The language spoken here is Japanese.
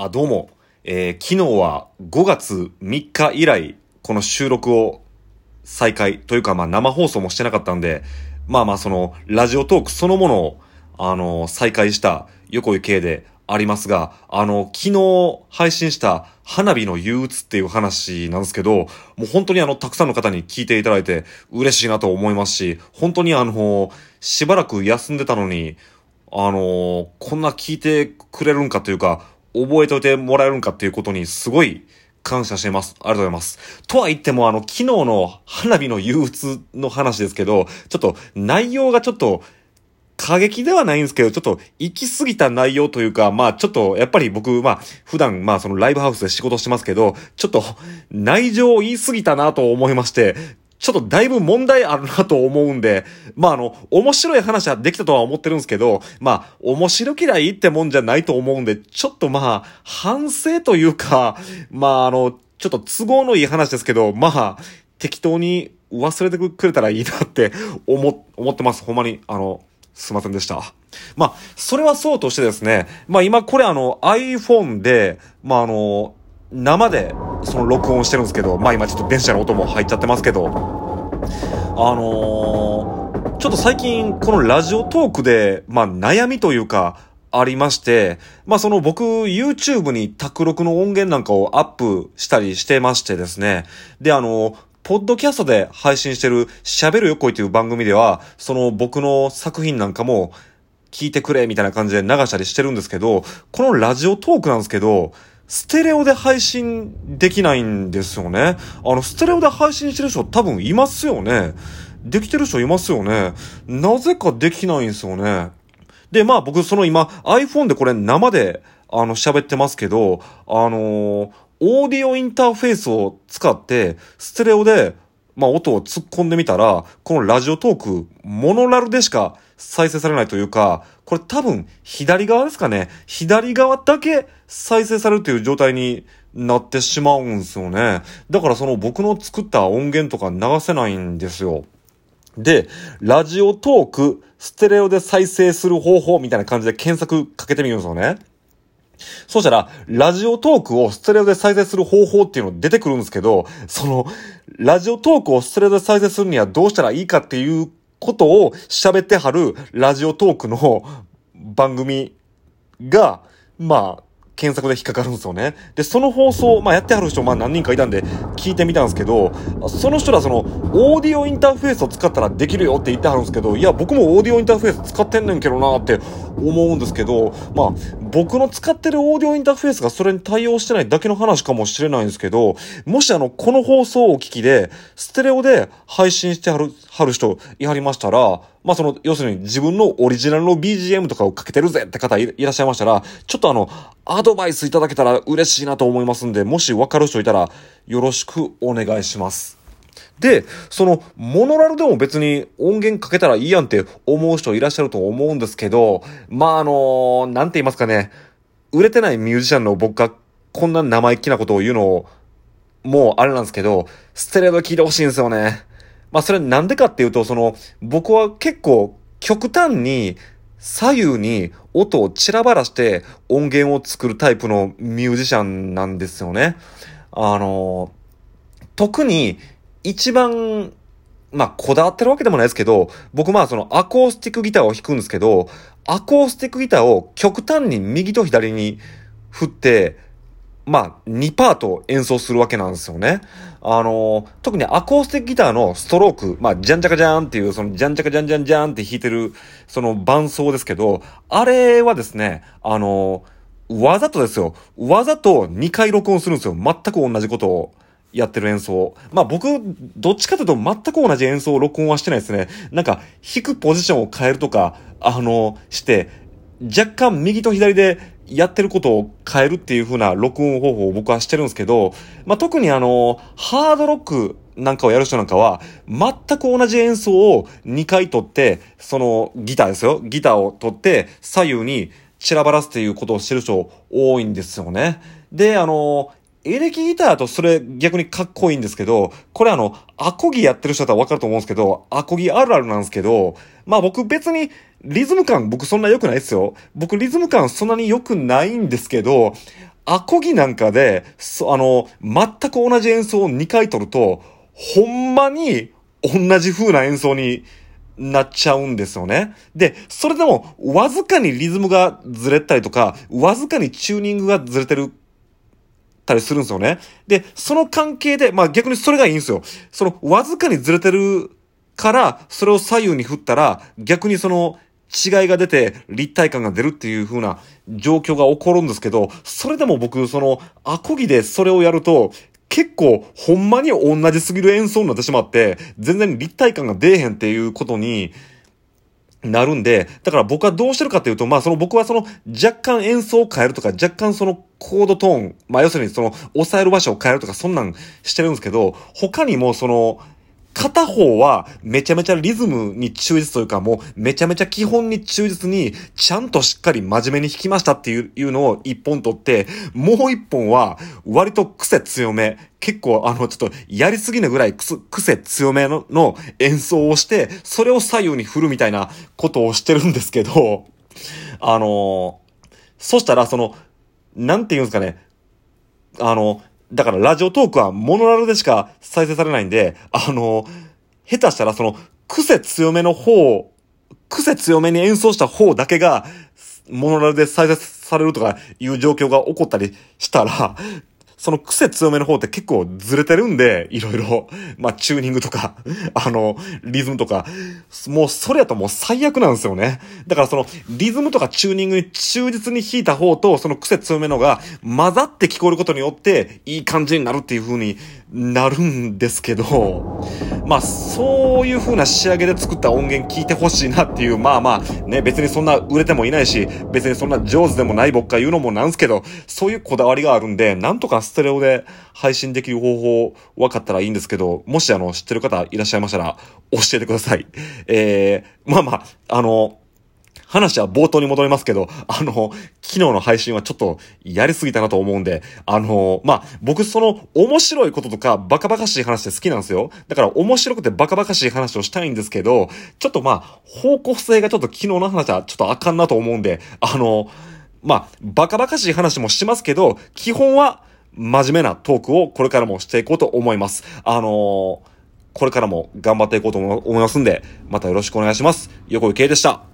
あ、どうも。えー昨日は5月3日以来、この収録を再開というか、まあ生放送もしてなかったんで、まあまあその、ラジオトークそのものを、あの再開した横井系でありますが、あの、昨日配信した花火の憂鬱っていう話なんですけど、もう本当にあの、たくさんの方に聞いていただいて嬉しいなと思いますし、本当にあの、しばらく休んでたのに、あのこんな聞いてくれるんかというか、覚えておいてもらえるんかっていうことにすごい感謝してます。ありがとうございます。とは言っても、あの、昨日の花火の憂鬱の話ですけど、ちょっと内容がちょっと、過激ではないんですけど、ちょっと行き過ぎた内容というか、まあちょっと、やっぱり僕、まあ普段、まあそのライブハウスで仕事してますけど、ちょっと内情を言い過ぎたなと思いまして、ちょっとだいぶ問題あるなと思うんで、まああの、面白い話はできたとは思ってるんですけど、まあ、面白嫌いってもんじゃないと思うんで、ちょっとまあ、反省というか、まああの、ちょっと都合のいい話ですけど、まあ、適当に忘れてくれたらいいなって思、思ってます。ほんまに、あの、すいませんでした。まあ、それはそうとしてですね、まあ今これあの iPhone で、まああの、生でその録音してるんですけど、まあ今ちょっと電車の音も入っちゃってますけど、あのーちょっと最近このラジオトークで、まあ悩みというか、ありまして、まあその僕 YouTube に卓録の音源なんかをアップしたりしてましてですね。で、あの、ポッドキャストで配信してる喋るよこいという番組では、その僕の作品なんかも聞いてくれみたいな感じで流したりしてるんですけど、このラジオトークなんですけど、ステレオで配信できないんですよね。あの、ステレオで配信してる人多分いますよね。できてる人いますよね。なぜかできないんですよね。で、まあ僕その今 iPhone でこれ生であの喋ってますけど、あのーオーディオインターフェースを使ってステレオでまあ音を突っ込んでみたら、このラジオトーク、モノラルでしか再生されないというか、これ多分左側ですかね。左側だけ再生されるという状態になってしまうんですよね。だからその僕の作った音源とか流せないんですよ。で、ラジオトーク、ステレオで再生する方法みたいな感じで検索かけてみるんですよね。そうしたら、ラジオトークをステレオで再生する方法っていうの出てくるんですけど、その、ラジオトークをステレオで再生するにはどうしたらいいかっていうことを喋ってはるラジオトークの番組が、まあ、検索で引っかかるんですよね。で、その放送、まあやってはる人、まあ何人かいたんで聞いてみたんですけど、その人らその、オーディオインターフェースを使ったらできるよって言ってはるんですけど、いや、僕もオーディオインターフェース使ってんねんけどなって思うんですけど、まあ、僕の使ってるオーディオインターフェースがそれに対応してないだけの話かもしれないんですけど、もしあの、この放送をお聞きで、ステレオで配信してはる、はる人いはりましたら、まあその、要するに自分のオリジナルの BGM とかをかけてるぜって方いいらっしゃいましたら、ちょっとあの、アドバイスいただけたら嬉しいなと思いますんで、もしわかる人いたら、よろしくお願いします。で、その、モノラルでも別に音源かけたらいいやんって思う人いらっしゃると思うんですけど、まああのなんて言いますかね、売れてないミュージシャンの僕がこんな生意気なことを言うのを、もうあれなんですけど、ステレオで聞いてほしいんですよね。まあそれなんでかっていうと、その、僕は結構極端に左右に音を散らばらして音源を作るタイプのミュージシャンなんですよね。あの、特に一番、まあ、こだわってるわけでもないですけど、僕まあそのアコースティックギターを弾くんですけど、アコースティックギターを極端に右と左に振って、まあ、2パート演奏するわけなんですよね。あのー特にアコースティックギターのストローク、まあ、ジャンジャカジャーンっていう、その、ジャンジャカジャンジャンジャンって弾いてる、その伴奏ですけど、あれはですね、あのーわざとですよ。わざと2回録音するんですよ。全く同じことを。やってる演奏。まあ僕、どっちかというと全く同じ演奏を録音はしてないですね。なんか、弾くポジションを変えるとか、あの、して、若干右と左でやってることを変えるっていう風な録音方法を僕はしてるんですけど、まあ、特にあの、ハードロックなんかをやる人なんかは、全く同じ演奏を2回取って、そのギターですよ。ギターを取って、左右に散らばらすっていうことをしてる人多いんですよね。で、あの、エレキギターとそれ逆にかっこいいんですけど、これあの、アコギやってる人だったらわかると思うんですけど、アコギあるあるなんですけど、まあ僕別にリズム感僕そんな良くないですよ。僕リズム感そんなに良くないんですけど、アコギなんかで、そあの、全く同じ演奏を2回取ると、ほんまに同じ風な演奏になっちゃうんですよね。で、それでも、わずかにリズムがずれたりとか、わずかにチューニングがずれてるたりするんですよね。で、その関係で、まあ逆にそれがいいんですよ。その、わずかにずれてるから、それを左右に振ったら、逆にその、違いが出て立体感が出るっていう風な状況が起こるんですけど、それでも僕、その、アコギでそれをやると、結構、ほんまに同じすぎる演奏になってしまって、全然立体感が出えへんっていうことに、なるんで、だから僕はどうしてるかというと、まあその僕はその若干演奏を変えるとか、若干そのコードトーン、まあ要するにその抑える場所を変えるとか、そんなんしてるんですけど、他にもその、片方はめちゃめちゃリズムに忠実というかもうめちゃめちゃ基本に忠実にちゃんとしっかり真面目に弾きましたっていういうのを一本取って、もう一本は割と癖強め、結構あのちょっとやりすぎなぐらい癖強めのの演奏をして、それを左右に振るみたいなことをしてるんですけど、あのそしたらその、なんて言うんですかね、あの、だからラジオトークはモノラルでしか再生されないんで、あの、下手したらその、癖強めの方、癖強めに演奏した方だけが、モノラルで再生されるとかいう状況が起こったりしたら、その癖強めの方って結構ずれてるんで、いろいろ、まあ、チューニングとか、あの、リズムとか、もうそれやともう最悪なんですよね。だからその、リズムとかチューニングに忠実に弾いた方と、その癖強めのが混ざって聞こえることによって、いい感じになるっていう風になるんですけど、まあ、そういう風な仕上げで作った音源聞いてほしいなっていう、まあまあ、ね、別にそんな売れてもいないし、別にそんな上手でもない僕が言うのもなんすけど、そういうこだわりがあるんで、なんとかステレオで配信できる方法分かったらいいんですけど、もしあの、知ってる方いらっしゃいましたら、教えてください。えー、まあまあ、あの、話は冒頭に戻りますけど、あの、昨日の配信はちょっとやりすぎたなと思うんで、あの、まあ、僕その面白いこととかバカバカしい話って好きなんですよ。だから面白くてバカバカしい話をしたいんですけど、ちょっとまあ、方向性がちょっと昨日の話はちょっとあかんなと思うんで、あの、まあ、バカバカしい話もしますけど、基本は真面目なトークをこれからもしていこうと思います。あのこれからも頑張っていこうと思いますんで、またよろしくお願いします。横井圭でした。